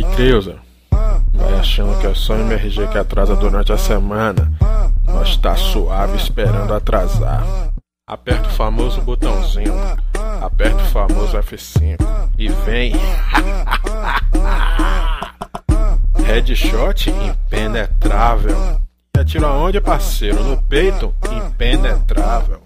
aí, Creuza? Vai achando que é só MRG que atrasa durante a semana. Nós tá suave esperando atrasar. Aperta o famoso botãozinho. Aperta o famoso F5. E vem. Headshot impenetrável. E atira onde, parceiro? No peito? Impenetrável.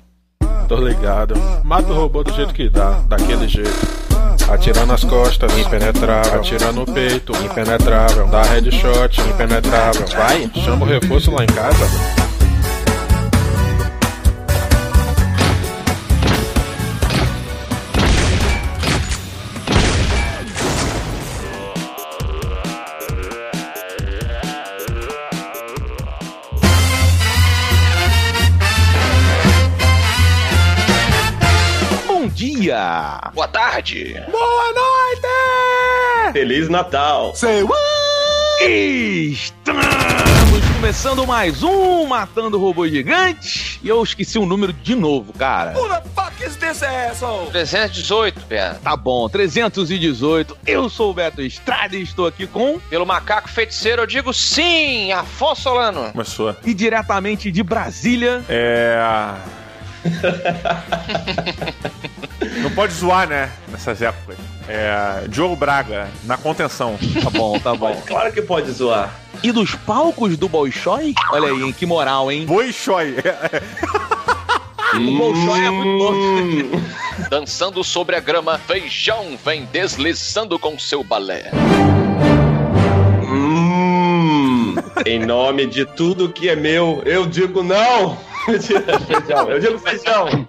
Tô ligado. Mata o robô do jeito que dá, daquele jeito. Atira nas costas, impenetrável. Atira no peito, impenetrável. Dá headshot, impenetrável. Vai, chama o reforço lá em casa. Dia! Boa tarde! Boa noite! Feliz Natal! Say what? Estamos começando mais um Matando Robô Gigante e eu esqueci o número de novo, cara. Who the fuck is this asshole? 318, Beto. Tá bom, 318. Eu sou o Beto Estrada e estou aqui com... Pelo macaco feiticeiro eu digo sim, Afonso Solano. Começou. E diretamente de Brasília... É... Não pode zoar, né? Nessas épocas. É. Diogo Braga, na contenção. Tá bom, tá bom. claro que pode zoar. E dos palcos do Bolshoi? Olha aí, hein? Que moral, hein? Bolshoi. o Bolshoi é muito louco. Dançando sobre a grama, feijão vem deslizando com seu balé. Hum, em nome de tudo que é meu, eu digo não! Feijão, eu digo feijão!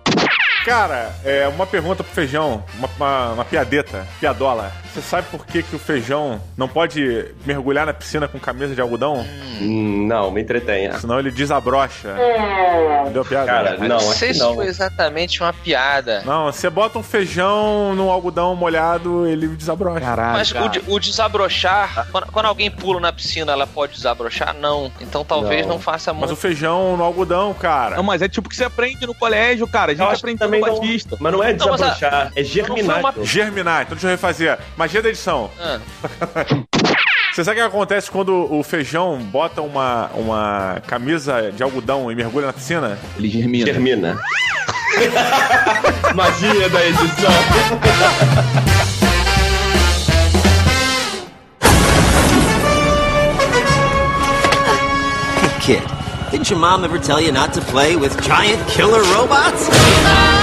Cara, é uma pergunta pro feijão, uma, uma, uma piadeta, piadola. Você sabe por que, que o feijão não pode mergulhar na piscina com camisa de algodão? Hum, não, me entretenha. Senão ele desabrocha. Deu piada? Cara, não, não sei se não. foi exatamente uma piada. Não, você bota um feijão no algodão molhado, ele desabrocha. Caralho, Mas o, o, desabrochar, quando, quando, alguém pula na piscina, ela pode desabrochar? Não. Então talvez não, não faça muito. Mas o feijão no algodão, cara. Não, mas é tipo que você aprende no colégio, cara. A gente aprende também no Batista. Mas não é desabrochar, é germinar. Uma... Germinar. Então deixa eu refazer. Magia da edição. Ah. Você sabe o que acontece quando o feijão bota uma, uma camisa de algodão e mergulha na piscina? Ele germina. Germina. Magia da edição. Kid, didn't your mom ever tell you not to play with giant killer robots?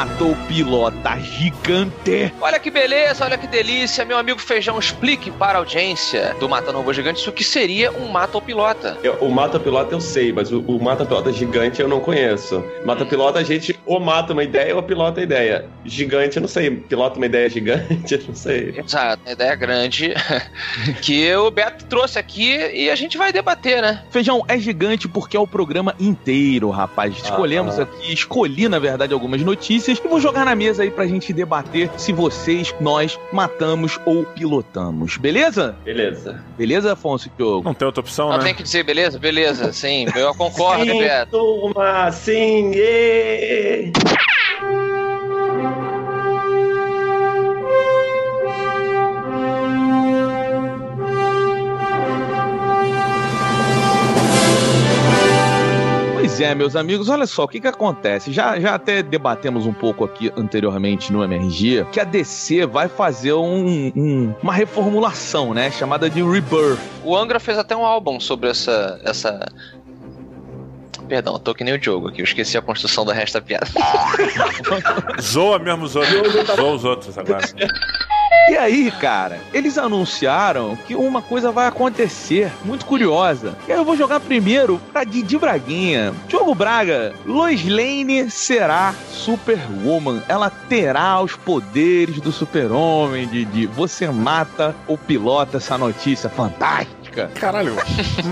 Matou pilota gigante. Olha que beleza, olha que delícia. Meu amigo Feijão, explique para a audiência do Mata Novo Gigante o que seria um mata-pilota. O mata-pilota eu sei, mas o, o mata-pilota gigante eu não conheço. Mata-pilota a gente ou mata uma ideia ou pilota a ideia. Gigante eu não sei. Pilota uma ideia gigante, eu não sei. Exato, uma ideia grande que o Beto trouxe aqui e a gente vai debater, né? Feijão, é gigante porque é o programa inteiro, rapaz. Escolhemos ah, ah. aqui, escolhi na verdade algumas notícias notícias e vou jogar na mesa aí pra gente debater se vocês, nós, matamos ou pilotamos. Beleza? Beleza. Beleza, Afonso e Diogo? Não tem outra opção, Não né? tem que dizer beleza? Beleza, sim. Eu concordo, sim, Beto. Turma, sim, yeah. É, meus amigos, olha só, o que que acontece? Já, já até debatemos um pouco aqui anteriormente no MRG, que a DC vai fazer um, um, uma reformulação, né, chamada de Rebirth. O Angra fez até um álbum sobre essa, essa Perdão, eu tô que nem o Diogo aqui, eu esqueci a construção da resta piada. Zoa mesmo os outros. Zoa os outros agora. E aí, cara, eles anunciaram que uma coisa vai acontecer, muito curiosa. E aí eu vou jogar primeiro pra Didi Braguinha. Diogo Braga, Lois Lane será Superwoman. Ela terá os poderes do super-homem, Didi. Você mata ou pilota essa notícia fantástica. Caralho.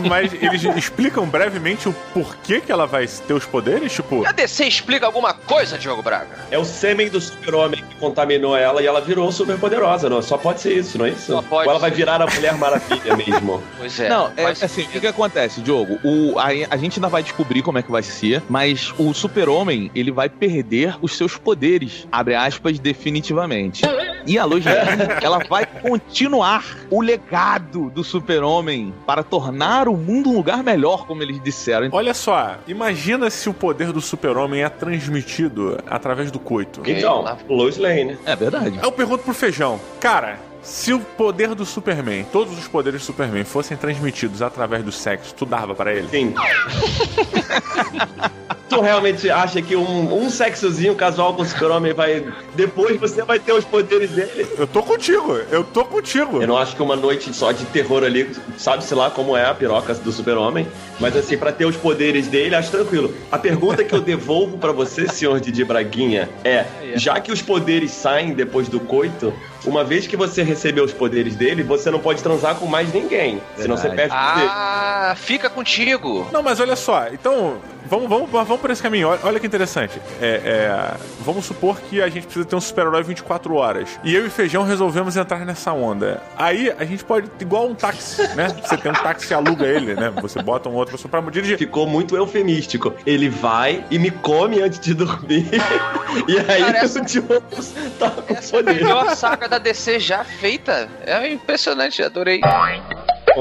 Mas eles explicam brevemente o porquê que ela vai ter os poderes? Tipo. A DC explica alguma coisa, Diogo Braga? É o sêmen do super-homem que contaminou ela e ela virou super poderosa, não? Só pode ser isso, não é isso? Só pode Ou ela vai ser. virar a Mulher Maravilha mesmo. Pois é. Não, é assim, o que, que acontece, Diogo? O, a, a gente ainda vai descobrir como é que vai ser, mas o super-homem, ele vai perder os seus poderes, abre aspas, definitivamente. E a Lois Lane, ela vai continuar o legado do super-homem para tornar o mundo um lugar melhor, como eles disseram. Olha só, imagina se o poder do super-homem é transmitido através do coito. Então, lá- Lois Lane. É verdade. Aí eu pergunto pro Feijão, cara, se o poder do Superman, todos os poderes do Superman fossem transmitidos através do sexo, tu dava pra ele? Sim. tu realmente acha que um, um sexozinho casual com o super-homem vai... Depois você vai ter os poderes dele? Eu tô contigo, eu tô contigo. Eu não acho que uma noite só de terror ali, sabe-se lá como é a piroca do super-homem, mas assim, pra ter os poderes dele, acho tranquilo. A pergunta que eu devolvo pra você, senhor Didi Braguinha, é, já que os poderes saem depois do coito, uma vez que você recebeu os poderes dele, você não pode transar com mais ninguém, senão você perde. Ah, fica contigo. Não, mas olha só, então, vamos, vamos, vamos por esse caminho. Olha, olha que interessante. É, é, vamos supor que a gente precisa ter um super-herói 24 horas. E eu e Feijão resolvemos entrar nessa onda. Aí a gente pode, igual um táxi, né? Você tem um táxi e aluga ele, né? Você bota uma outra pessoa pra dirigir. Ficou muito eufemístico. Ele vai e me come antes de dormir. e aí Parece- o Diogo tá com Essa é a melhor saga da DC já feita. É impressionante, adorei.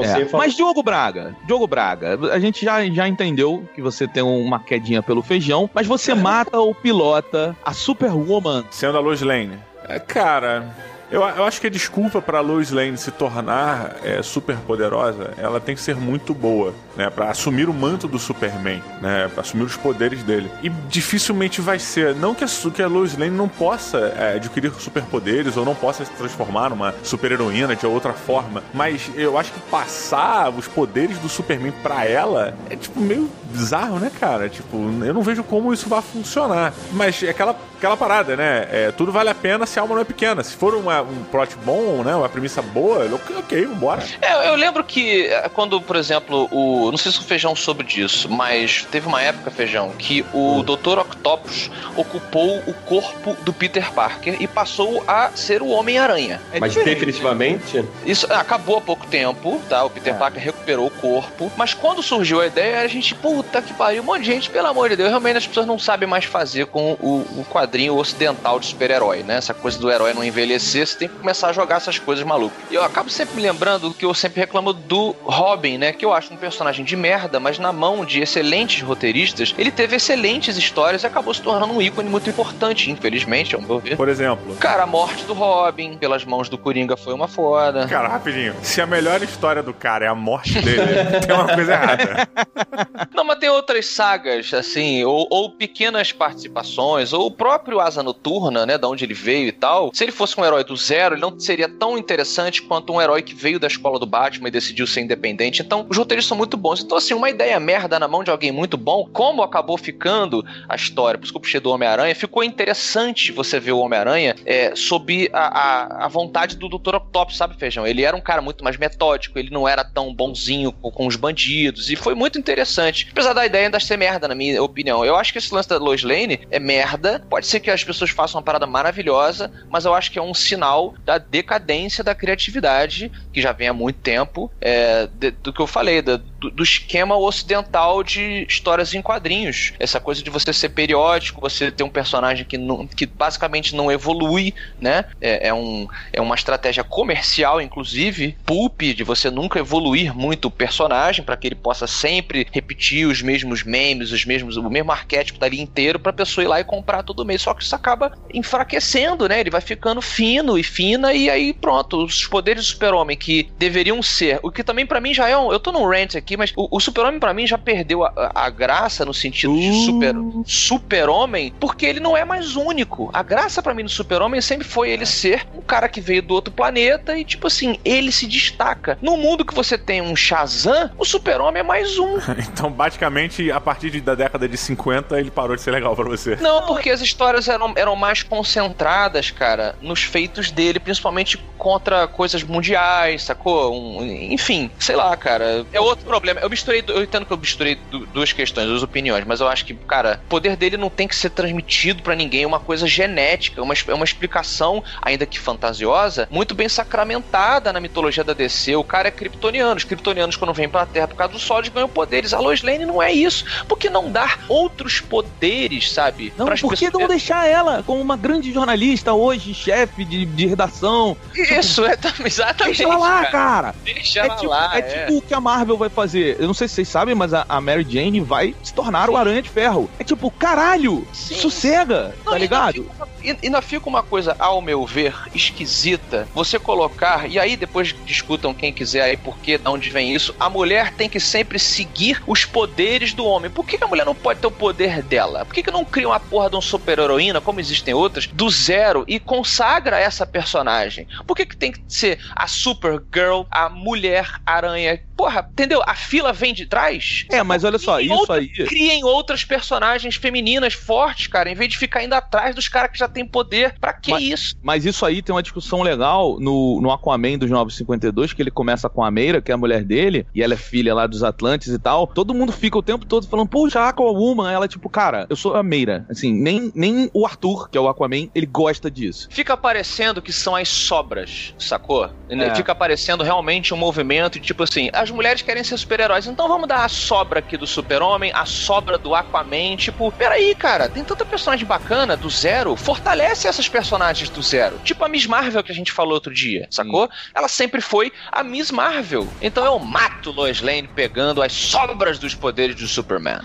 É. fala- Mas Diogo Braga, Diogo Braga, a gente já, já entendeu que você tem uma quedinha pelo feijão, mas você mata ou pilota a Superwoman. Sendo a Lois Lane. É, cara, eu, eu acho que a desculpa pra Lois Lane se tornar é, super poderosa, ela tem que ser muito boa, né? Pra assumir o manto do Superman, né? Pra assumir os poderes dele. E dificilmente vai ser. Não que a, que a Lois Lane não possa é, adquirir superpoderes ou não possa se transformar numa super-heroína de outra forma, mas eu acho que passar os poderes do Superman pra ela é, tipo, meio bizarro, né, cara? Tipo, eu não vejo como isso vai funcionar. Mas é aquela, aquela parada, né? É, tudo vale a pena se a alma não é pequena. Se for uma, um plot bom, né? Uma premissa boa, ok, ok, vambora. É, eu lembro que eh, quando, por exemplo, o. Não sei se o Feijão soube disso, mas teve uma época, Feijão, que o Dr. Octopus ocupou o corpo do Peter Parker e passou a ser o Homem-Aranha. É Mas diferente. definitivamente, Isso ah, acabou há pouco tempo, tá? O Peter É. Parker recuperou o corpo. Mas quando surgiu a ideia, a gente, puta que pariu, um monte de gente, pelo amor de Deus, realmente as pessoas não sabem mais fazer com o, o quadrinho ocidental de super-herói, né? Essa coisa do herói não envelhecer, você tem que começar a jogar essas coisas malucas. E eu acabo sempre me lembrando que eu sempre reclamo do Robin, né? Que eu acho um personagem de merda, mas na mão de excelentes roteiristas, ele teve excelentes histórias e acabou se tornando um ícone muito importante, infelizmente, ao meu ver. Por exemplo. Cara, a morte do Robin pelas mãos do Coringa foi uma foda. Cara, rapidinho. Se a melhor história do cara é a morte dele, tem uma coisa errada. Não, mas tem outras sagas, assim, ou, ou pequenas participações, ou o próprio Asa Noturna, né, da onde ele veio e tal. Se ele fosse um herói do zero, ele não seria tão interessante quanto um herói que veio da escola do Batman e decidiu ser independente. Então, os roteiros são muito bons. Então, assim, uma ideia merda na mão de alguém muito bom, como acabou ficando a história, por isso que eu do Homem-Aranha, ficou interessante você ver o Homem-Aranha é, sob a, a, a vontade do Dr. Octopus, sabe, Feijão? Ele era um cara muito mais metódico, ele não era tão bonzinho com, com os bandidos, e foi muito interessante. Apesar da ideia ainda ser merda, na minha opinião. Eu acho que esse lance da Lois Lane é merda. Pode ser que as pessoas façam uma parada maravilhosa, mas eu acho que é um sinal da decadência da criatividade, que já vem há muito tempo, é, de- do que eu falei, da- do, esquema ocidental de histórias em quadrinhos. Essa coisa de você ser periódico, você ter um personagem que, não, que basicamente não evolui, né? É, é um, é uma estratégia comercial, inclusive, pulp, de você nunca evoluir muito o personagem para que ele possa sempre repetir os mesmos memes, os mesmos, o mesmo arquétipo dali inteiro pra pessoa ir lá e comprar todo mês. Só que isso acaba enfraquecendo, né? Ele vai ficando fino e fina e aí pronto, os poderes do super-homem que deveriam ser, o que também pra mim já é um, eu tô num rant aqui aqui, mas o, o Super-Homem para mim já perdeu a, a, graça no sentido uh. de super super-homem, porque ele não é mais único. A graça para mim do Super-Homem sempre foi ele ser um cara que veio do outro planeta e tipo assim, ele se destaca. No mundo que você tem um Shazam, o Super-Homem é mais um. então, basicamente, a partir de, da década de 50, ele parou de ser legal para você. Não, porque as histórias eram, eram mais concentradas, cara, nos feitos dele, principalmente contra coisas mundiais, sacou? Um, enfim, sei lá, cara. É outro problema. Eu misturei, eu entendo que eu misturei duas questões, duas opiniões, mas eu acho que, cara, o poder dele não tem que ser transmitido para ninguém, é uma coisa genética, uma, é uma explicação, ainda que fantasiosa, muito bem sacramentada na mitologia da DC. O cara é kryptoniano. Os kryptonianos, quando vêm pra Terra por causa do Sol, eles ganham poderes. A Lois Lane não é isso. Por que não dar outros poderes, sabe? Não, por que não deixar ela como uma grande jornalista hoje, chefe de, de redação? Isso, é, exatamente. Deixa ela lá, cara. cara. Deixa é ela tipo, lá. É, é, tipo o que a Marvel vai fazer. Eu não sei se vocês sabem, mas a, a Mary Jane vai se tornar Sim. o Aranha de Ferro. É tipo, caralho, Sim. sossega, não, tá ligado? Ainda, ainda fica uma coisa, ao meu ver, esquisita. Você colocar, e aí depois discutam quem quiser aí por que, de onde vem isso. A mulher tem que sempre seguir os poderes do homem. Por que a mulher não pode ter o poder dela? Por que, que não cria uma porra de um super-heroína, como existem outras, do zero e consagra essa personagem? Por que, que tem que ser a Supergirl, a mulher aranha? Porra, entendeu? A fila vem de trás. É, mas olha só, isso outra, aí. Criem outras personagens femininas fortes, cara, em vez de ficar indo atrás dos caras que já têm poder. Pra que mas, isso? Mas isso aí tem uma discussão legal no, no Aquaman dos 952, que ele começa com a Meira, que é a mulher dele, e ela é filha lá dos Atlantes e tal. Todo mundo fica o tempo todo falando, puxa, Aquawoman. Ela, tipo, cara, eu sou a Meira. Assim, nem, nem o Arthur, que é o Aquaman, ele gosta disso. Fica parecendo que são as sobras, sacou? É. Fica parecendo realmente um movimento tipo assim, as mulheres querem ser super-heróis, então vamos dar a sobra aqui do super-homem, a sobra do Aquaman. Tipo, peraí, cara, tem tanta personagem bacana do zero, fortalece essas personagens do zero. Tipo a Miss Marvel que a gente falou outro dia, sacou? Sim. Ela sempre foi a Miss Marvel. Então eu mato Lois Lane pegando as sobras dos poderes do Superman.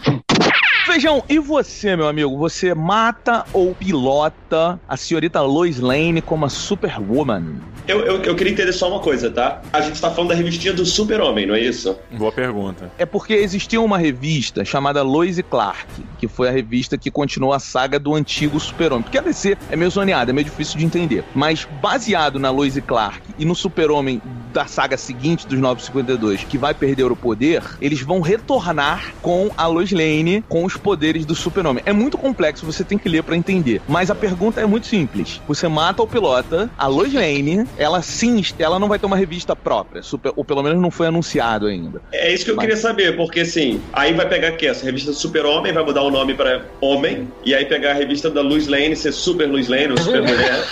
Feijão, e você, meu amigo? Você mata ou pilota a senhorita Lois Lane como a Superwoman? Eu, eu, eu, queria entender só uma coisa, tá? A gente tá falando da revistinha do Super-Homem, não é isso? Boa pergunta. É porque existia uma revista chamada Lois e Clark, que foi a revista que continuou a saga do antigo Super-Homem. Porque a DC é meio zoneada, é meio difícil de entender. Mas baseado na Lois e Clark e no Super-Homem da saga seguinte dos 952, que vai perder o poder, eles vão retornar com a Lois Lane com os poderes do Super-Homem. É muito complexo, você tem que ler para entender. Mas a pergunta é muito simples. Você mata o pilota, a Lois Lane ela sim, ela não vai ter uma revista própria, super, ou pelo menos não foi anunciado ainda. É isso que eu Mas... queria saber, porque assim, aí vai pegar que essa revista Super-Homem vai mudar o nome para Homem, e aí pegar a revista da Luz Lane ser Super Luz Lane ou Super Mulher.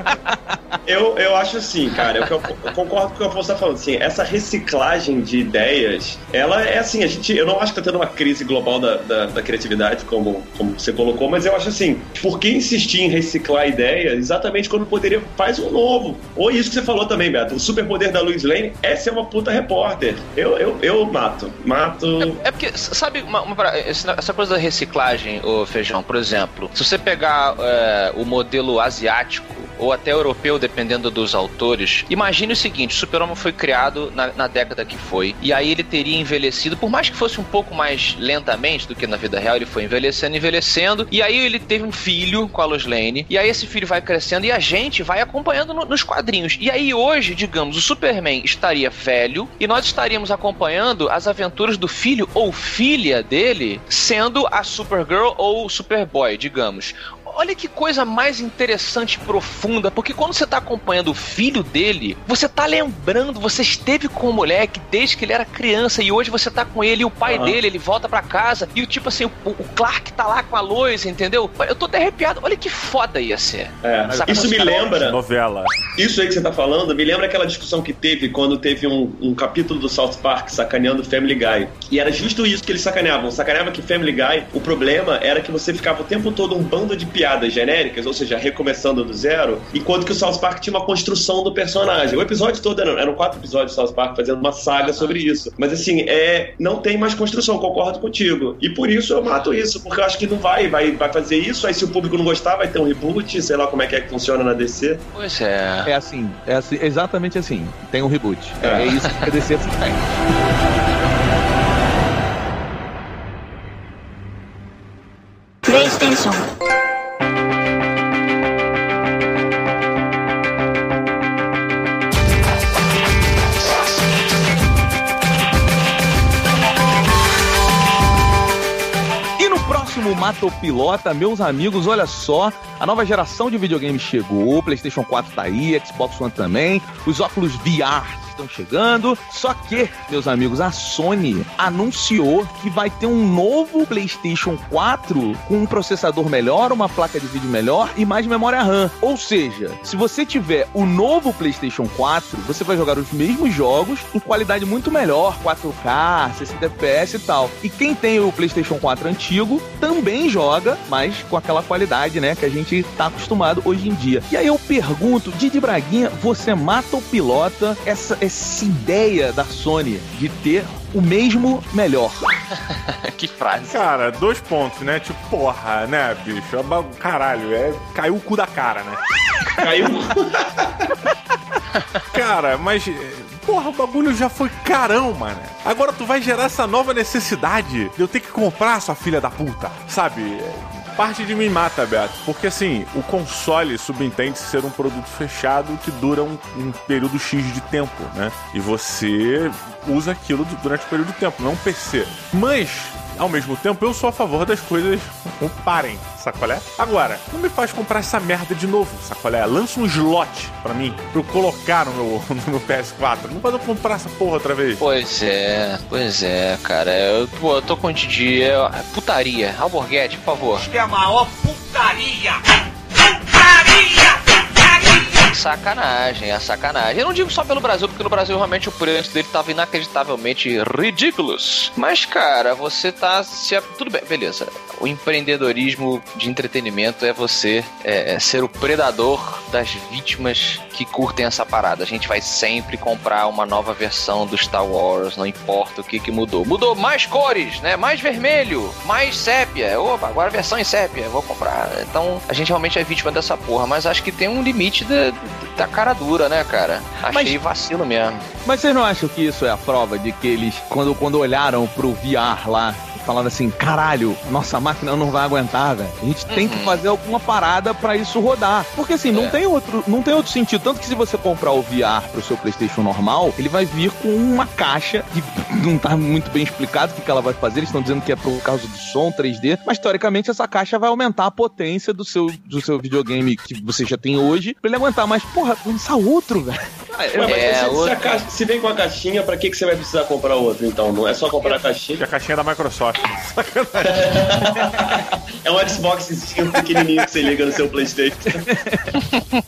eu, eu acho assim, cara, eu, eu, concordo com o que o Afonso tá falando, assim, essa reciclagem de ideias, ela é assim, a gente, eu não acho que tá tendo uma crise global da, da, da criatividade, como, como você colocou, mas eu acho assim, por que insistir em reciclar ideias exatamente quando poderia faz um novo? Ou isso que você falou também, Beto. O superpoder da Louise Lane é ser uma puta repórter. Eu, eu, eu mato. Mato. É, é porque, sabe, uma, uma, essa coisa da reciclagem, o Feijão, por exemplo, se você pegar é, o modelo asiático ou até europeu, dependendo dos autores. Imagine o seguinte: o Super-Homem foi criado na, na, década que foi, e aí ele teria envelhecido, por mais que fosse um pouco mais lentamente do que na vida real, ele foi envelhecendo, envelhecendo, e aí ele teve um filho com a Lois Lane, e aí esse filho vai crescendo e a gente vai acompanhando no, nos quadrinhos. E aí hoje, digamos, o Superman estaria velho e nós estaríamos acompanhando as aventuras do filho ou filha dele sendo a Supergirl ou Superboy, digamos. Olha que coisa mais interessante e profunda, porque quando você tá acompanhando o filho dele, você tá lembrando, você esteve com o moleque desde que ele era criança e hoje você tá com ele e o pai uhum. dele, ele volta para casa e o tipo assim, o, o, Clark tá lá com a Lois, entendeu? Eu tô até arrepiado. Olha que foda ia ser. É, isso me lembra. Novela. Isso aí que você tá falando, me lembra aquela discussão que teve quando teve um, um capítulo do South Park sacaneando Family Guy. E era justo isso que eles sacaneavam. Sacaneava que Family Guy, o problema era que você ficava o tempo todo um bando de piadas genéricas, ou seja, recomeçando do zero, enquanto que o South Park tinha uma construção do personagem. O episódio todo eram, eram quatro episódios do South Park fazendo uma saga sobre isso. Mas assim, é, não tem mais construção, concordo contigo. E por isso eu mato isso, porque eu acho que não vai, vai, vai fazer isso, aí se o público não gostar, vai ter um reboot, sei lá como é que é que funciona na DC. Pois é. É assim, é assim exatamente assim. Tem um reboot. É, é isso que a DC tem. Matopilota, meus amigos, olha só, a nova geração de videogames chegou, o PlayStation 4 tá aí, Xbox One também, os óculos VR estão chegando. Só que, meus amigos, a Sony anunciou que vai ter um novo PlayStation 4 com um processador melhor, uma placa de vídeo melhor e mais memória RAM. Ou seja, se você tiver o novo PlayStation 4, você vai jogar os mesmos jogos em qualidade muito melhor, 4K, 60 FPS e tal. E quem tem o PlayStation 4 antigo também joga, mas com aquela qualidade, né, que a gente tá acostumado hoje em dia. E aí eu pergunto, Didi Braguinha, você mata ou pilota essa, essa ideia da Sony de ter o mesmo melhor. que frase. Cara, dois pontos, né? Tipo, porra, né, bicho? Caralho, é. Caiu o cu da cara, né? Caiu. cara, mas. Porra, o bagulho já foi carão, mano. Agora tu vai gerar essa nova necessidade de eu ter que comprar, sua filha da puta. Sabe? Parte de mim mata, Beto. Porque assim, o console subentende ser um produto fechado que dura um, um, período X de tempo, né? E você usa aquilo durante o período de tempo, não é um PC. Mas ao mesmo tempo, eu sou a favor das coisas parem, sacolé? Agora, não me faz comprar essa merda de novo, sacolé? Lança um slot pra mim, pra eu colocar no meu, no meu PS4. Não faz eu comprar essa porra outra vez. Pois é, pois é, cara. Eu, pô, eu tô com o Didi. É, putaria. Alborguete, por favor. Isso é a maior! Putaria! Sacanagem, é sacanagem. Eu não digo só pelo Brasil, porque no Brasil realmente o preço dele tava inacreditavelmente ridículos. Mas, cara, você tá se. Tudo bem, beleza. O empreendedorismo de entretenimento é você é, é, ser o predador das vítimas que curtem essa parada. A gente vai sempre comprar uma nova versão do Star Wars, não importa o que, que mudou. Mudou mais cores, né? Mais vermelho, mais sépia. Opa, agora a versão em sépia, vou comprar. Então, a gente realmente é vítima dessa porra, mas acho que tem um limite de, da cara dura, né, cara? Achei mas, vacilo mesmo. Mas vocês não acham que isso é a prova de que eles, quando, quando olharam pro VR lá falando assim, caralho, nossa máquina não vai aguentar, velho. A gente uhum. tem que uhum. fazer alguma parada para isso rodar. Porque assim, não, é. tem outro, não tem outro sentido. Tanto que se você comprar o VR pro seu PlayStation normal, ele vai vir com uma caixa que não tá muito bem explicado o que, que ela vai fazer. Eles estão dizendo que é por causa do som 3D, mas teoricamente essa caixa vai aumentar a potência do seu, do seu videogame que você já tem hoje pra ele aguentar. Mas, porra, lançar outro, velho. É, se, outro... se, caixa, se, vem com a caixinha, pra que, que você vai precisar comprar outro? Então, não é só comprar a caixinha. A caixinha é da Microsoft. É um Xbox pequenininho que você liga no seu PlayStation.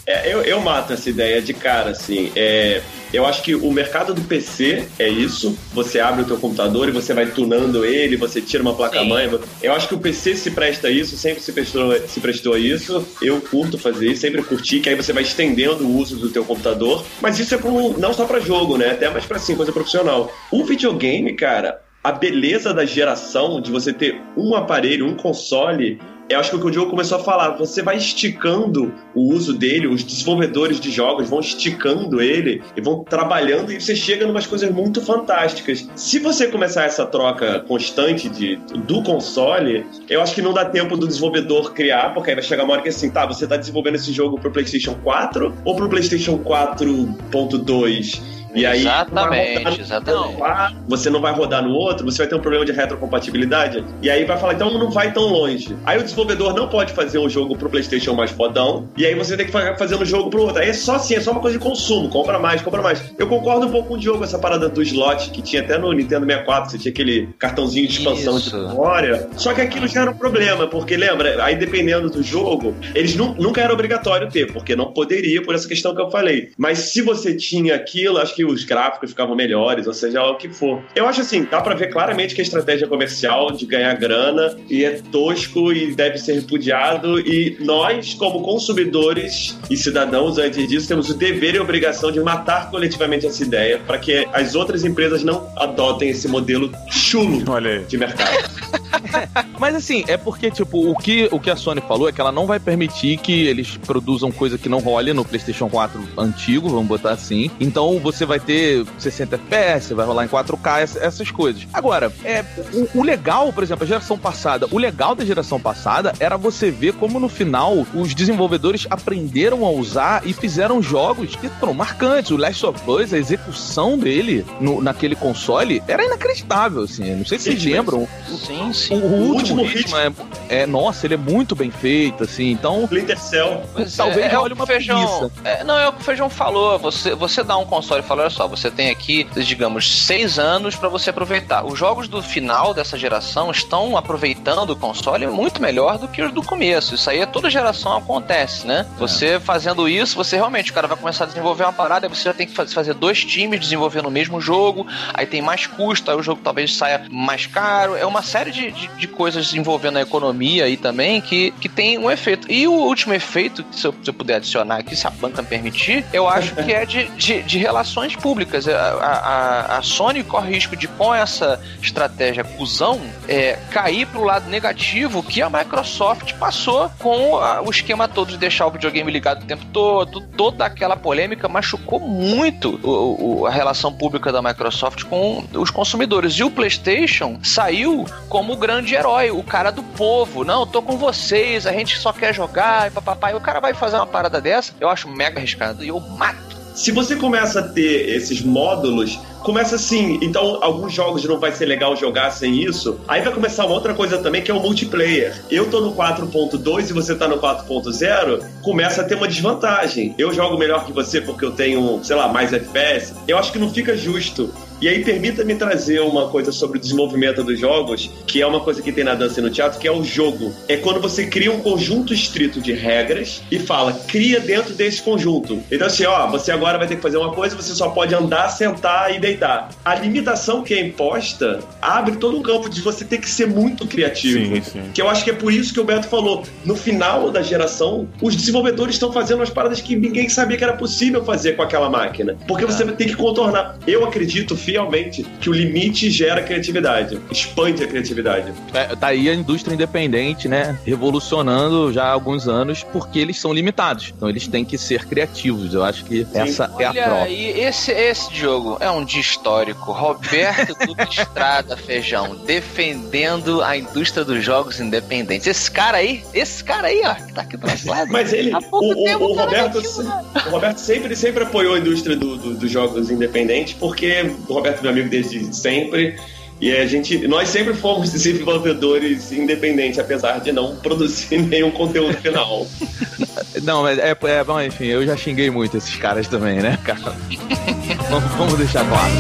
É, eu, eu mato essa ideia de cara, assim. É, eu acho que o mercado do PC é isso. Você abre o teu computador e você vai tunando ele, você tira uma placa-mãe. Eu acho que o PC se presta a isso, sempre se prestou, se prestou a isso. Eu curto fazer isso, sempre curti, que aí você vai estendendo o uso do teu computador. Mas isso é como, não só para jogo, né? Até mais para assim, coisa profissional. O videogame, cara, a beleza da geração de você ter um aparelho, um console, eu acho que o que o Diogo começou a falar, você vai esticando o uso dele, os desenvolvedores de jogos vão esticando ele e vão trabalhando e você chega em umas coisas muito fantásticas. Se você começar essa troca constante de, do console, eu acho que não dá tempo do desenvolvedor criar, porque aí vai chegar uma hora que assim, tá, você tá desenvolvendo esse jogo pro PlayStation 4 ou pro PlayStation 4.2? E aí, exatamente, exatamente. você não vai rodar no outro, você vai ter um problema de retrocompatibilidade. E aí vai falar, então não vai tão longe. Aí o desenvolvedor não pode fazer um jogo pro PlayStation mais fodão, e aí você tem que fazer um jogo pro outro. Aí é só assim, é só uma coisa de consumo, compra mais, compra mais. Eu concordo um pouco com o Diogo, essa parada do slot, que tinha até no Nintendo 64, você tinha aquele cartãozinho de expansão Isso. de memória. Só que aquilo já era um problema, porque lembra, aí dependendo do jogo, eles nu nunca era obrigatório ter, porque não poderia, por essa questão que eu falei. Mas se você tinha aquilo, acho que que os gráficos ficavam melhores, ou seja, o que for. Eu acho assim, dá para ver claramente que a estratégia comercial de ganhar grana e é tosco e deve ser repudiado e nós, como consumidores e cidadãos antes disso, temos o dever e a obrigação de matar coletivamente essa ideia para que as outras empresas não adotem esse modelo chulo de mercado. Mas assim, é porque, tipo, o que, o que a Sony falou é que ela não vai permitir que eles produzam coisa que não role no PlayStation 4 antigo, vamos botar assim. Então você vai vai ter 60 FPS, vai rolar em 4K, essas coisas. Agora, é, o, o legal, por exemplo, a geração passada, o legal da geração passada era você ver como no final os desenvolvedores aprenderam a usar e fizeram jogos que foram marcantes. O Last of Us, a execução dele no, naquele console era inacreditável, assim. Não sei se vocês lembram. Sim, sim. O, o, o último, último é, é, nossa, ele é muito bem feito, assim. Então, Splinter Cell. talvez é, é olhe uma feijão, é, Não, é o que o Feijão falou. Você, você dá um console e fala, olha só, você tem aqui, digamos, seis anos para você aproveitar. Os jogos do final dessa geração estão aproveitando o console muito melhor do que os do começo. Isso aí é toda geração acontece, né? Você fazendo isso, você realmente, o cara vai começar a desenvolver uma parada, aí você já tem que faz- fazer dois times desenvolvendo o mesmo jogo, aí tem mais custo, aí o jogo talvez saia mais caro. É uma série de, de, de coisas envolvendo a economia aí também que, que tem um efeito. E o último efeito, se eu, se eu puder adicionar aqui, se a banca permitir, eu acho que é de, de, de relações públicas. A, a, a Sony corre risco de, com essa estratégia cuzão, é, cair pro lado negativo que a Microsoft passou com a- o esquema todo de deixar o videogame ligado o tempo todo. Toda aquela polêmica machucou muito o- o- a relação pública da Microsoft com os consumidores. E o PlayStation saiu como o grande herói, o cara do povo. Não, tô com vocês, a gente só quer jogar e papapá. E o cara vai fazer uma parada dessa, eu acho mega arriscado. E eu mato. Se você começa a ter esses módulos, começa assim. Então, alguns jogos não vai ser legal jogar sem isso. Aí vai começar uma outra coisa também, que é o multiplayer. Eu tô no 4.2 e você tá no 4.0, começa a ter uma desvantagem. Eu jogo melhor que você porque eu tenho, sei lá, mais FPS. Eu acho que não fica justo. E aí, permita-me trazer uma coisa sobre o desenvolvimento dos jogos, que é uma coisa que tem na dança e no teatro, que é o jogo. É quando você cria um conjunto estrito de regras e fala, cria dentro desse conjunto. Então, assim, ó, você agora vai ter que fazer uma coisa, você só pode andar, sentar e deitar. A limitação que é imposta abre todo um campo de você ter que ser muito criativo. Sim, sim. Que eu acho que é por isso que o Beto falou. No final da geração, os desenvolvedores estão fazendo umas paradas que ninguém sabia que era possível fazer com aquela máquina. Porque você vai ter que contornar. Eu acredito fielmente que o limite gera criatividade, expande a criatividade. É, tá aí a indústria independente, né? Revolucionando já há alguns anos, porque eles são limitados. Então eles têm que ser criativos. Eu acho que essa é a Olha troca. aí, esse, esse jogo é um dia histórico. Roberto Duque Estrada Feijão, defendendo a indústria dos jogos independentes. Esse cara aí, esse cara aí, ó, que tá aqui do nosso lado. Mas ele, o, o- o Roberto, né? o Roberto sempre, sempre apoiou a indústria do- do- dos jogos independentes, porque o Roberto meu amigo desde sempre. E a gente, nós sempre fomos desenvolvedores independentes, apesar de não produzir nenhum conteúdo final. Não, mas é, é bom, enfim, eu já xinguei muito esses caras também, né, cara? vamos, vamos deixar claro.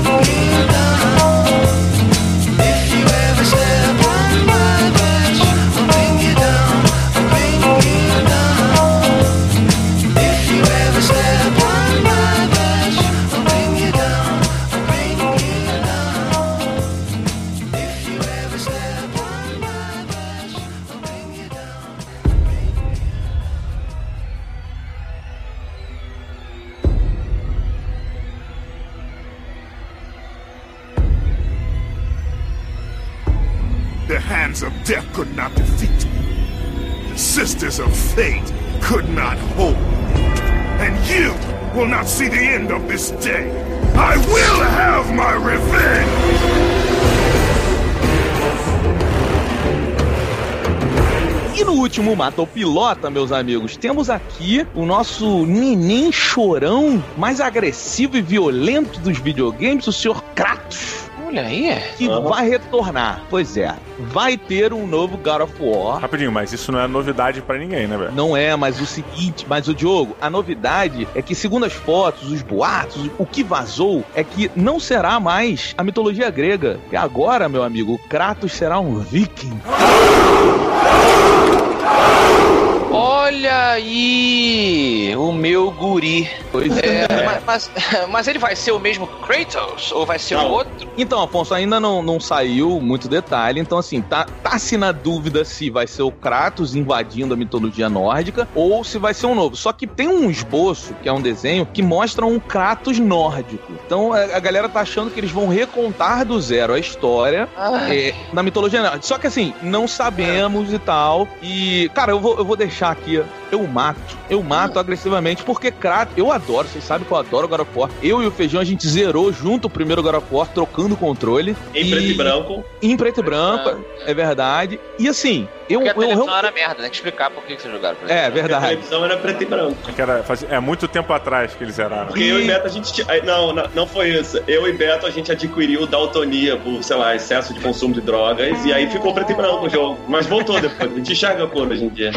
No último Mata o Pilota, meus amigos, temos aqui o nosso neném chorão mais agressivo e violento dos videogames, o Sr. Kratos. Olha aí. Que Aham. vai retornar. Pois é, vai ter um novo God of War. Rapidinho, mas isso não é novidade pra ninguém, né, velho? Não é, mas o seguinte, mas o Diogo, a novidade é que, segundo as fotos, os boatos, o que vazou é que não será mais a mitologia grega. E agora, meu amigo, Kratos será um viking. Oh! Olha aí, o meu guri. Pois É, mas, mas, mas ele vai ser o mesmo Kratos? Ou vai ser Não. um outro? Então, Afonso, ainda não, não saiu muito detalhe. Então, assim, tá, tá se na dúvida se vai ser o Kratos invadindo a mitologia nórdica ou se vai ser um novo. Só que tem um esboço, que é um desenho, que mostra um Kratos nórdico. Então, a, a galera tá achando que eles vão recontar do zero a história Ah, é, na mitologia nórdica. Só que, assim, não sabemos e tal. E, cara, eu vou, eu vou deixar aqui eu mato. Eu mato agressivamente, porque Kratos, eu adoro, vocês sabem que eu adoro God of War. Eu e o Feijão, a gente zerou junto o primeiro God of War, trocando o controle. Em preto e branco. Em preto e branco, é verdade. E assim, eu... Porque a eu, televisão eu- era merda, tem que explicar por que vocês jogaram. É, A verdade. televisão era preto e branco. É, que era, faz- é muito tempo atrás que eles zeraram. Porque eu e Beto a gente. Não, não, não foi isso. Eu e Beto a gente adquiriu daltonia por, sei lá, excesso de consumo de drogas. E aí ficou preto e branco o jogo. Mas voltou depois. A gente enxerga a cor hoje em dia.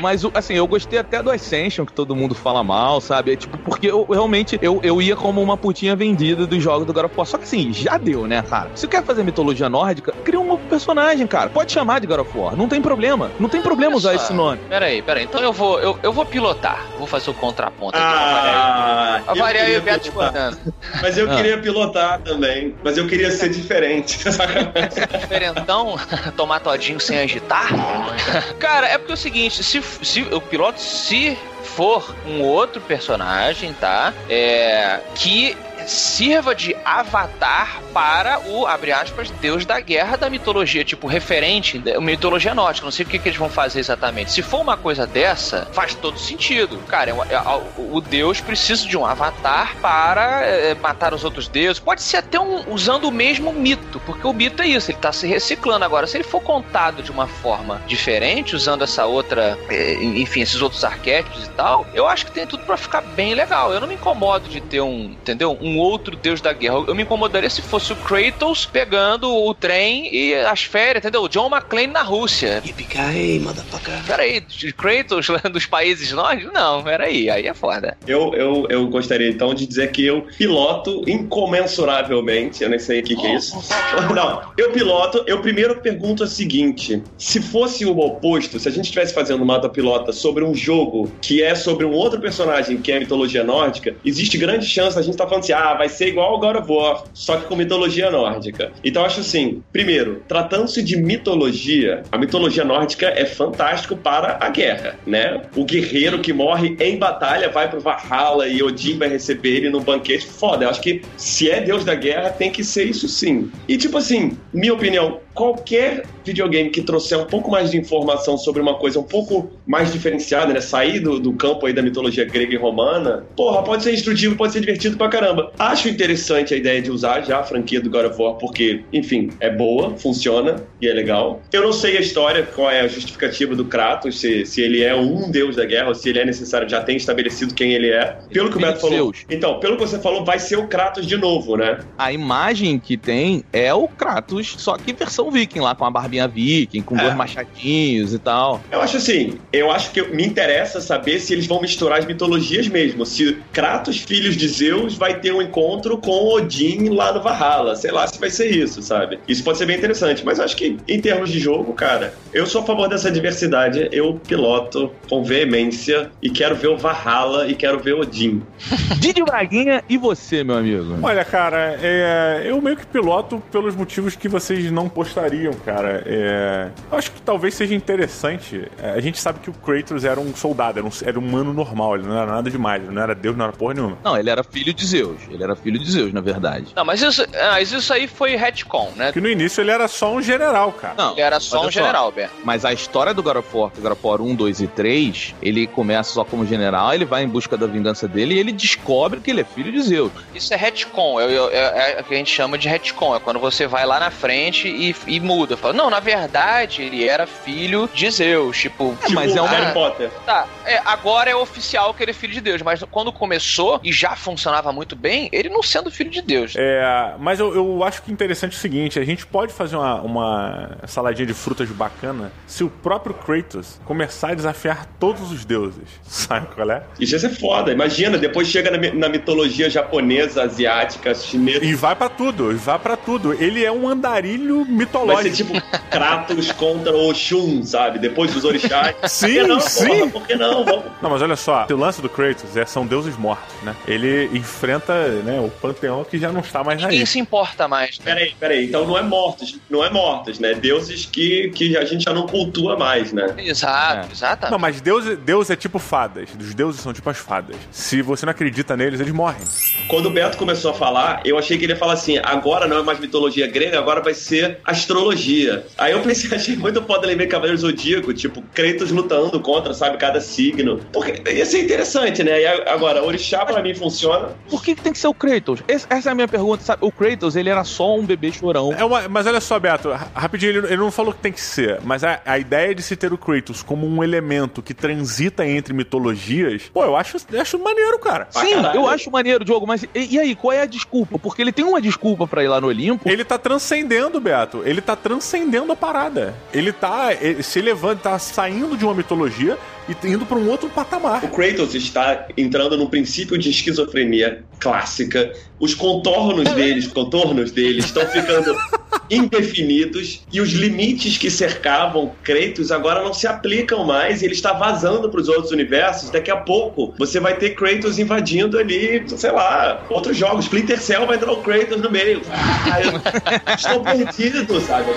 Mas, assim, eu gostei até do Ascension, que todo mundo fala mal, sabe? É, tipo, porque eu realmente, eu, eu ia como uma putinha vendida dos jogos do God of War. Só que assim, já deu, né, cara? Se você quer fazer mitologia nórdica, cria um novo personagem, cara. Pode chamar de God of War, não tem problema. Não tem problema usar esse nome. Peraí, peraí. Então eu vou, eu, eu vou pilotar. Vou fazer o contraponto aqui. Ah, variar aí eu o Beto queria pilotar. discordando. Mas eu Ah. queria pilotar também. Mas eu queria ser diferente. Diferentão, tomar todinho sem agitar. Cara, é porque é o seguinte, se, se o piloto, se for um outro personagem, tá? É. Que sirva de avatar para o, abre aspas, deus da guerra da mitologia, tipo, referente, da mitologia nórdica. Não sei o que, que eles vão fazer exatamente. Se for uma coisa dessa, faz todo sentido. Cara, é é- o, deus precisa de um avatar para é, matar os outros deuses. Pode ser até um, usando o mesmo mito, porque o mito é isso, ele tá se reciclando. Agora, se ele for contado de uma forma diferente, usando essa outra, é, enfim, esses outros arquétipos e tal, eu acho que tem tudo pra ficar bem legal. Eu não me incomodo de ter um, entendeu? Um outro deus da guerra. Eu me incomodaria se fosse o Kratos pegando o trem e as férias, entendeu? O John McClane na Rússia. Yippee-ki-yay, motherfucker. Peraí, Kratos lá dos países nórdicos? Não, peraí, aí é foda. Eu, eu, eu gostaria então de dizer que eu piloto incomensuravelmente. Eu nem sei o que, que é isso. Não, eu piloto. Eu primeiro pergunto o seguinte: se fosse o oposto, se a gente estivesse fazendo mata pilota sobre um jogo que é sobre um outro personagem que é mitologia nórdica, existe grande chance da gente estar falando assim: ah, vai ser igual ao God of War, só que com mitologia nórdica. Então acho assim: primeiro, tratando-se de mitologia, a mitologia nórdica é fantástico para a guerra, né? O guerreiro que morre em batalha vai pro Valhalla e Odin vai receber ele no banquete. Foda, eu acho que se é deus da guerra, tem que ser isso sim. E tipo assim, minha opinião, qualquer videogame que trouxer um pouco mais de informação sobre uma coisa um pouco mais diferenciada, né? Sair do, do campo aí da mitologia grega e romana, porra, pode ser instrutivo, pode ser divertido pra caramba. Acho interessante a ideia de usar já a franquia do God of War, porque, enfim, é boa, funciona e é legal. Eu não sei a história, qual é a justificativa do Kratos, se, se ele é um deus da guerra ou se ele é necessário, já tem estabelecido quem ele é. Pelo que o Beto falou. Então, pelo que você falou, vai ser o Kratos de novo, né? A imagem que tem é o Kratos, só que versão viking, lá com a barbinha viking, com É. dois machadinhos e tal. Eu acho assim, eu acho que me interessa saber se eles vão misturar as mitologias mesmo. Se Kratos, filhos de Zeus, vai ter um encontro com Odin lá no Valhalla. Sei lá se vai ser isso, sabe? Isso pode ser bem interessante. Mas eu acho que, em termos de jogo, cara, eu sou a favor dessa diversidade. Eu piloto com veemência e quero ver o Valhalla e quero ver Odin. Didi Braguinha e você, meu amigo? Olha, cara, é, eu meio que piloto pelos motivos que vocês não postariam, cara. É, eu acho que talvez seja interessante. É, a gente sabe que o Kratos era um soldado, era um, era um humano normal, ele não era nada demais, ele não era Deus, não era porra nenhuma. Não, ele era filho de Zeus. Ele era filho de Zeus, na verdade. Não, mas isso, ah, mas isso aí foi retcon, né? Porque no início ele era só um general, cara. Não, Ele era só um general, Beto. Mas a história do God of War, do God of War 1, 2 e 3, ele começa só como general, ele vai em busca da vingança dele e ele descobre que ele é filho de Zeus. Isso é retcon, é, é- é o que a gente chama de retcon. É quando você vai lá na frente e, e muda. Fala, não, na verdade, ele era filho de Zeus. Tipo, É, mas é uma- Harry Potter. tá, é, agora é oficial que ele é filho de Deus. Mas quando começou e já funcionava muito bem, ele não sendo filho de Deus. É, mas eu, eu acho que interessante é o seguinte: a gente pode fazer uma, uma saladinha de frutas bacana se o próprio Kratos começar a desafiar todos os deuses. Sabe qual é? Isso ia ser foda. Imagina, depois chega na, na mitologia japonesa, asiática, chinesa. E vai pra tudo, e vai pra tudo. Ele é um andarilho Vai mitológico. ser tipo Kratos contra Oxum, sabe? Depois dos orixás. Sim, por que não, sim. Porra, por que não? Vamos. Não, mas olha só, o lance do Kratos é, são deuses mortos, né? Ele enfrenta né, o panteão que já não está mais Ninguém aí. se importa mais. né? Peraí, peraí. Então não é mortos, não é mortos, né? Deuses que, que a gente já não cultua mais, né? Exato, É. exatamente. Não, mas Deus, Deus é tipo fadas. Os deuses são tipo as fadas. Se você não acredita neles, eles morrem. Quando o Beto começou a falar, eu achei que ele ia falar assim: agora não é mais mitologia grega, agora vai ser as astrologia. Aí eu pensei, achei muito foda lembrei Cavaleiro Zodíaco, tipo, Kratos lutando contra, sabe, cada signo. Porque ia ser interessante, né? E agora, Orixá pra mim funciona. Por que, que tem que ser o Kratos? essa é a minha pergunta, sabe? O Kratos, ele era só um bebê chorão. É uma, mas olha só, Beto, rapidinho, ele, ele, não falou que tem que ser, mas a, a ideia de se ter o Kratos como um elemento que transita entre mitologias, pô, eu acho, eu acho maneiro, cara. Sim, eu acho maneiro, Diogo, mas e, e, aí, qual é a desculpa? Porque ele tem uma desculpa para ir lá no Olimpo. Ele tá transcendendo, Beto. Ele tá transcendendo a parada. Ele tá ele, se elevando, tá saindo de uma mitologia e indo para um outro patamar. O Kratos está entrando num princípio de esquizofrenia clássica. Os contornos deles, contornos deles estão ficando indefinidos e os limites que cercavam Kratos agora não se aplicam mais. E ele está vazando para os outros universos. Daqui a pouco você vai ter Kratos invadindo ali, sei lá, outros jogos. Splinter Cell vai entrar o Kratos no meio. Ah, estou perdido, sabe?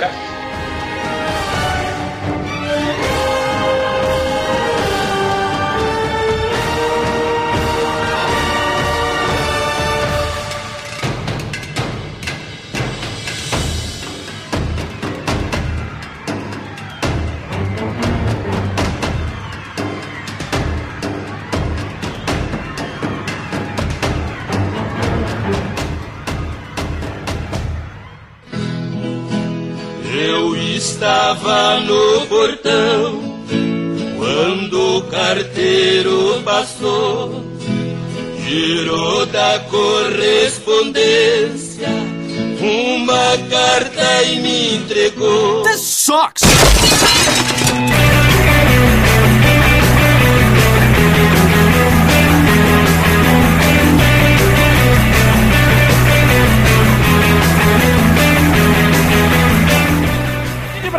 No portão quando o carteiro passou, girou da correspondência uma carta e me entregou. Sucks!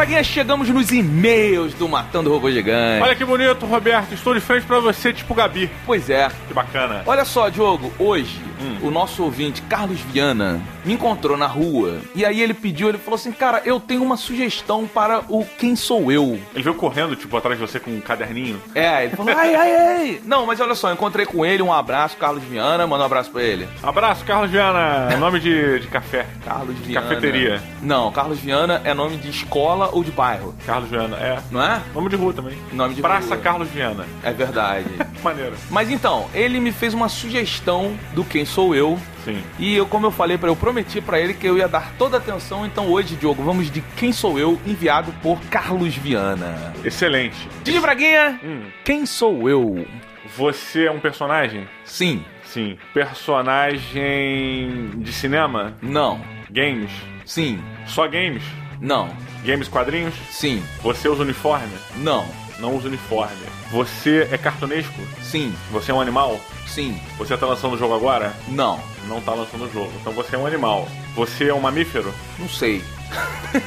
Braguinha, chegamos nos e-mails do Matando Robô Gigante. Olha que bonito, Roberto. Estou de frente para você, tipo Gabi. Pois é. Que bacana. Olha só, Diogo, hoje hum. o nosso ouvinte, Carlos Viana, me encontrou na rua e aí ele pediu, ele falou assim, cara, eu tenho uma sugestão para o Quem Sou Eu. Ele veio correndo, tipo, atrás de você com um caderninho. É, ele falou, ai, ai, ai. Não, mas olha só, eu encontrei com ele, um abraço, Carlos Viana, manda um abraço pra ele. Abraço, Carlos Viana, é nome de, de café. Carlos Viana. Cafeteria. Não, Carlos Viana é nome de escola ou de bairro. Carlos Viana, é. Não é? Nome de rua também. Nome de Praça rua. Carlos Viana. É verdade. Maneiro. Mas então, ele me fez uma sugestão do Quem Sou Eu Sim. E eu, como eu falei para eu prometi para ele que eu ia dar toda a atenção. Então hoje, Diogo, vamos de Quem Sou Eu, enviado por Carlos Viana. Excelente. Didi Braguinha, hum. quem sou eu? Você é um personagem? Sim. Sim. Personagem de cinema? Não. Games? Sim. Só games? Não. Games quadrinhos? Sim. Você usa uniforme? Não. Não usa uniforme. Você é cartunesco? Sim. Você é um animal? Sim. Você tá lançando o jogo agora? Não. Não tá lançando o jogo. Então você é um animal. Você é um mamífero? Não sei.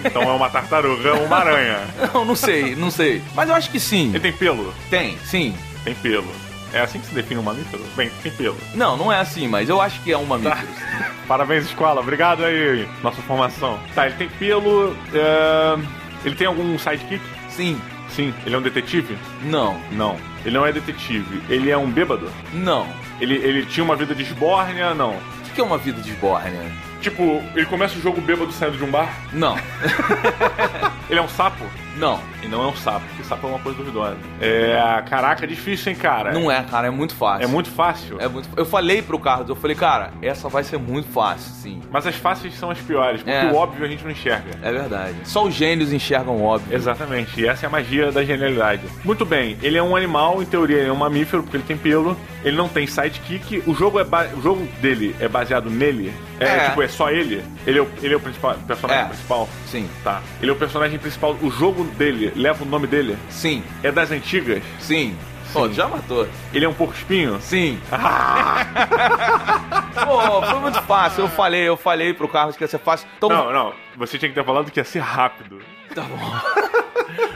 Então é uma tartaruga, uma aranha. Não, não sei, não sei. Mas eu acho que sim. Ele tem pelo? Tem, sim. Tem pelo. É assim que se define um mamífero? Bem, tem pelo. Não, não é assim, mas eu acho que é um mamífero. Tá. Parabéns, escola. Obrigado aí, nossa formação. Tá, ele tem pelo. Uh... Ele tem algum sidekick? Sim. Sim. Ele é um detetive? Não. Não. Ele não é detetive. Ele é um bêbado? Não. Ele, ele tinha uma vida de esbórnia? Não. O que é uma vida de esbórnia? Tipo, ele começa o jogo bêbado saindo de um bar? Não. ele é um sapo? Não. E não é um sapo, porque sapo é uma coisa duvidosa. É. Caraca, difícil, hein, cara? Não é, cara, é muito fácil. É muito fácil? É muito Eu falei pro Carlos, eu falei, cara, essa vai ser muito fácil, sim. Mas as fáceis são as piores, porque é. o óbvio a gente não enxerga. É verdade. Só os gênios enxergam o óbvio. Exatamente, e essa é a magia da genialidade. Muito bem, ele é um animal, em teoria, ele é um mamífero, porque ele tem pelo. Ele não tem sidekick. O jogo, é o jogo dele é baseado nele. É, é, tipo, é só ele. Ele é o, ele é o principal, personagem é. principal. Sim. Tá. Ele é o personagem principal. O jogo dele leva o nome dele? Sim. É das antigas? Sim. Pô, já matou. Ele é um porco espinho? Sim. Ah! Pô, foi muito fácil. Eu falei, eu falei pro Carlos que ia ser fácil. Então... Não, não. Você tinha que ter falado que ia ser rápido. Tá bom.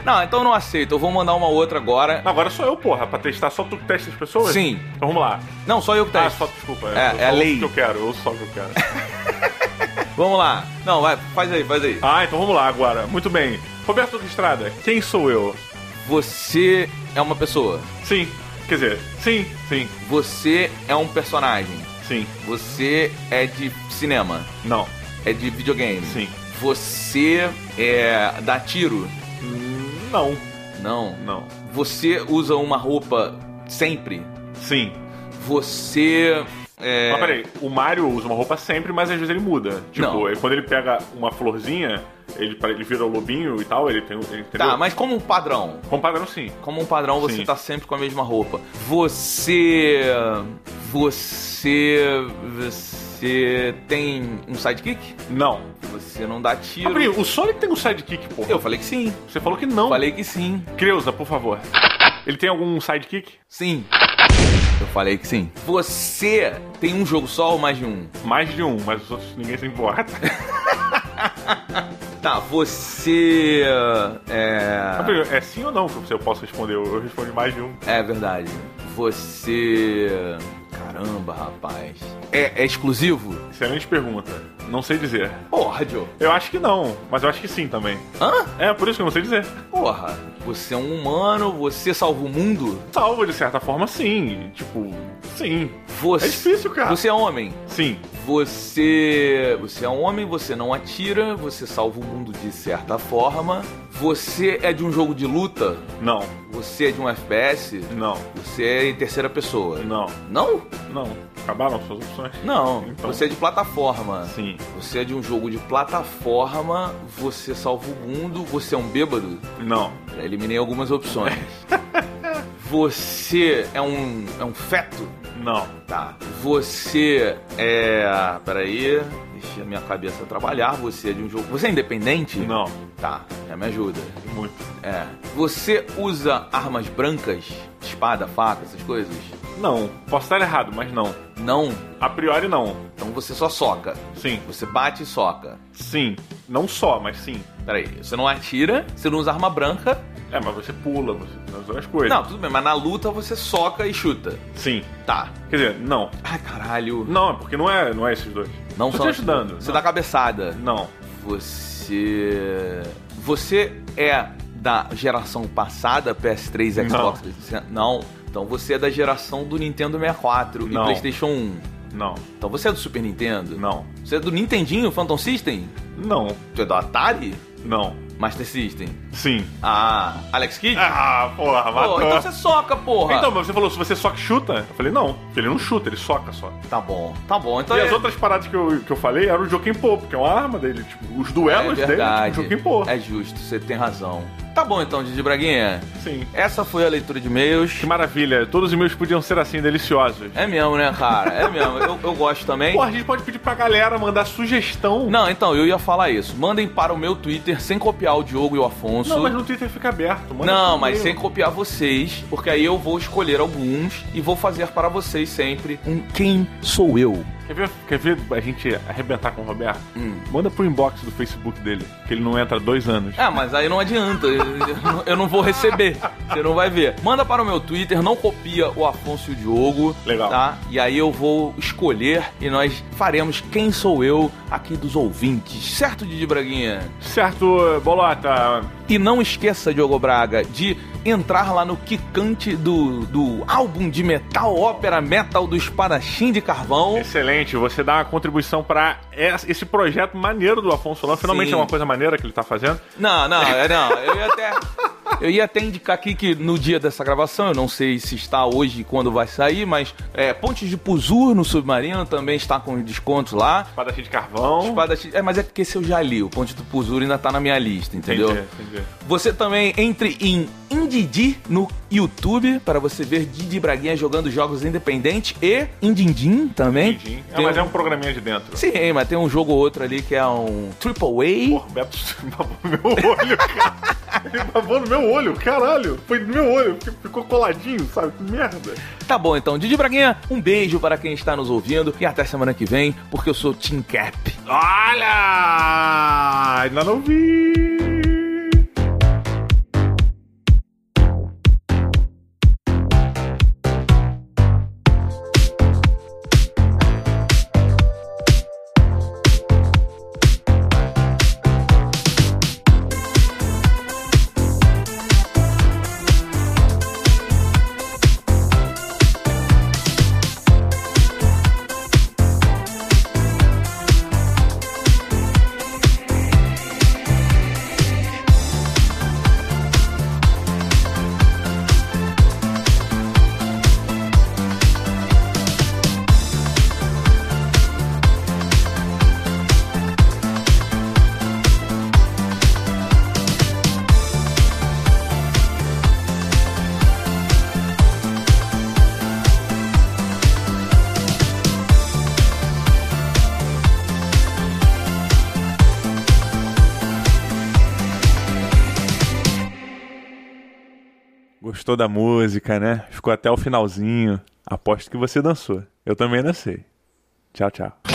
Não, então eu não aceito. Eu vou mandar uma outra agora. Agora sou eu, porra, pra testar. Só tu que testa as pessoas? Sim. Então vamos lá. Não, só eu que testo. Ah, só desculpa. É, é a lei. que eu quero, eu só o que eu quero. vamos lá. Não, vai, faz aí, faz aí. Ah, então vamos lá agora. Muito bem. Roberto Estrada, quem sou eu? Você é uma pessoa. Sim. Quer dizer, sim, sim. Você é um personagem. Sim. Você é de cinema. Não. É de videogame. Sim. Você é dá tiro? Não. Não. Não. Você usa uma roupa sempre? Sim. Você é... Mas peraí, o Mario usa uma roupa sempre, mas às vezes ele muda. Tipo, Não. quando ele pega uma florzinha, ele, ele vira o lobinho e tal, ele tem. Ele? Tá, mas como um padrão. Como padrão, sim. Como um padrão, você Sim. tá sempre com a mesma roupa. Você. Você. Você tem um sidekick? Não. Você não dá tiro. Abril, o Sonic tem um sidekick, pô. Eu falei que sim. Você falou que não. Falei que sim. Creuza, por favor. Ele tem algum sidekick? Sim. Eu falei que sim. Você tem um jogo só ou mais de um? Mais de um, mas os outros ninguém se importa. Tá, você. É. É sim ou não que eu posso responder? Eu respondi mais de um. É verdade. Você. Caramba, rapaz. É, é exclusivo? Excelente pergunta. Não sei dizer. Porra, Joe. Eu acho que não, mas eu acho que sim também. Hã? É, por isso que eu não sei dizer. Porra. Você é um humano, você salva o mundo? Salva de certa forma, sim. Tipo, sim. Você... É difícil, cara. Você é homem? Sim. Você. Você é um homem, você não atira, você salva o mundo de certa forma. Você é de um jogo de luta? Não. Você é de um FPS? Não. Você é em terceira pessoa? Não. Não? Não. Acabaram suas opções? Não. Então. Você é de plataforma. Sim. Você é de um jogo de plataforma, você salva o mundo, você é um bêbado? Não. Já eliminei algumas opções. você é um. é um feto? Não. Tá. Você é. Peraí. Deixa a minha cabeça trabalhar. Você é de um jogo. Você é independente? Não. Tá, já me ajuda. Muito. É. Você usa armas brancas? Espada, faca, essas coisas? Não. Posso estar errado, mas não. Não. A priori, não. Então você só soca. Sim. Você bate e soca. Sim. Não só, mas sim. Peraí, você não atira, você não usa arma branca. É, mas você pula, você faz outras coisas. Não, tudo bem, mas na luta você soca e chuta. Sim. Tá. Quer dizer, não. Ai, caralho. Não, é porque não é, não é esses dois. Não Tô só te ajudando. Você Não. dá cabeçada. Não. Você. Você é da geração passada, PS3, Xbox? Não. Então você é da geração do Nintendo 64 Não. e PlayStation 1. Não. Então você é do Super Nintendo? Não. Você é do Nintendinho, Phantom System? Não. Você é do Atari? Não. Master System? Sim. Ah, Alex Kidd? Ah, porra, matou. Pô, então você soca, porra. Então, mas você falou, se você só que chuta? Eu falei, não, porque ele não chuta, ele soca só. Tá bom, tá bom. Então e é... as outras paradas que eu, que eu falei eram o Jokenpô, porque é uma arma dele, tipo, os duelos é dele, tipo, Jokenpô. É justo, você tem razão. Tá bom então, Didi Braguinha. Sim. Essa foi a leitura de e-mails. Que maravilha, todos os e-mails podiam ser assim, deliciosos. É mesmo, né, cara? É mesmo. Eu, eu gosto também. Pô, a gente pode pedir pra galera mandar sugestão. Não, então, eu ia falar isso. Mandem para o meu Twitter sem copiar o Diogo e o Afonso. Não, mas no Twitter fica aberto. Manda Não, mas sem copiar vocês, porque aí eu vou escolher alguns e vou fazer para vocês sempre um Quem Sou Eu. Quer ver, quer ver a gente arrebentar com o Roberto? Hum. Manda pro inbox do Facebook dele, que ele não entra há dois anos. Ah, mas aí não adianta. Eu, não vou receber. Você não vai ver. Manda para o meu Twitter, não copia o Afonso e o Diogo. Legal. Tá? E aí eu vou escolher e nós faremos quem sou eu aqui dos ouvintes. Certo, Didi Braguinha? Certo, Bolota. E não esqueça, Diogo Braga, de entrar lá no Kikante do, do álbum de metal, ópera metal do Espadachim de Carvão. Excelente, você dá uma contribuição pra essa- esse projeto maneiro do Afonso Solano. Finalmente Sim. é uma coisa maneira que ele tá fazendo. Não, não, é, não. Eu ia até. Eu ia até indicar aqui que no dia dessa gravação, eu não sei se está hoje e quando vai sair, mas é, Pontes de Puzur no Submarino também está com descontos lá. Espadachim de carvão. Espadachim. É, mas é porque esse eu já li. O Ponte do Puzur ainda tá na minha lista, entendeu? Entendi, entendi. Você também entre em Indidi no YouTube para você ver Didi Braguinha jogando jogos independentes e Indindim também. Entendi. É, Tem mas um- é um programinha de dentro. Sim, mas tem um jogo ou outro ali que é um Triple A. Porra, Beto babou no meu olho, cara. Ele babou no meu olho, caralho. Foi no meu olho, ficou- ficou coladinho, sabe? Que merda. Tá bom, então, Didi Braguinha, um beijo para quem está nos ouvindo e até semana que vem, porque eu sou Team Cap. Olha! Ainda não vi. Da música, né? Ficou até o finalzinho. Aposto que você dançou. Eu também dancei. Tchau, tchau.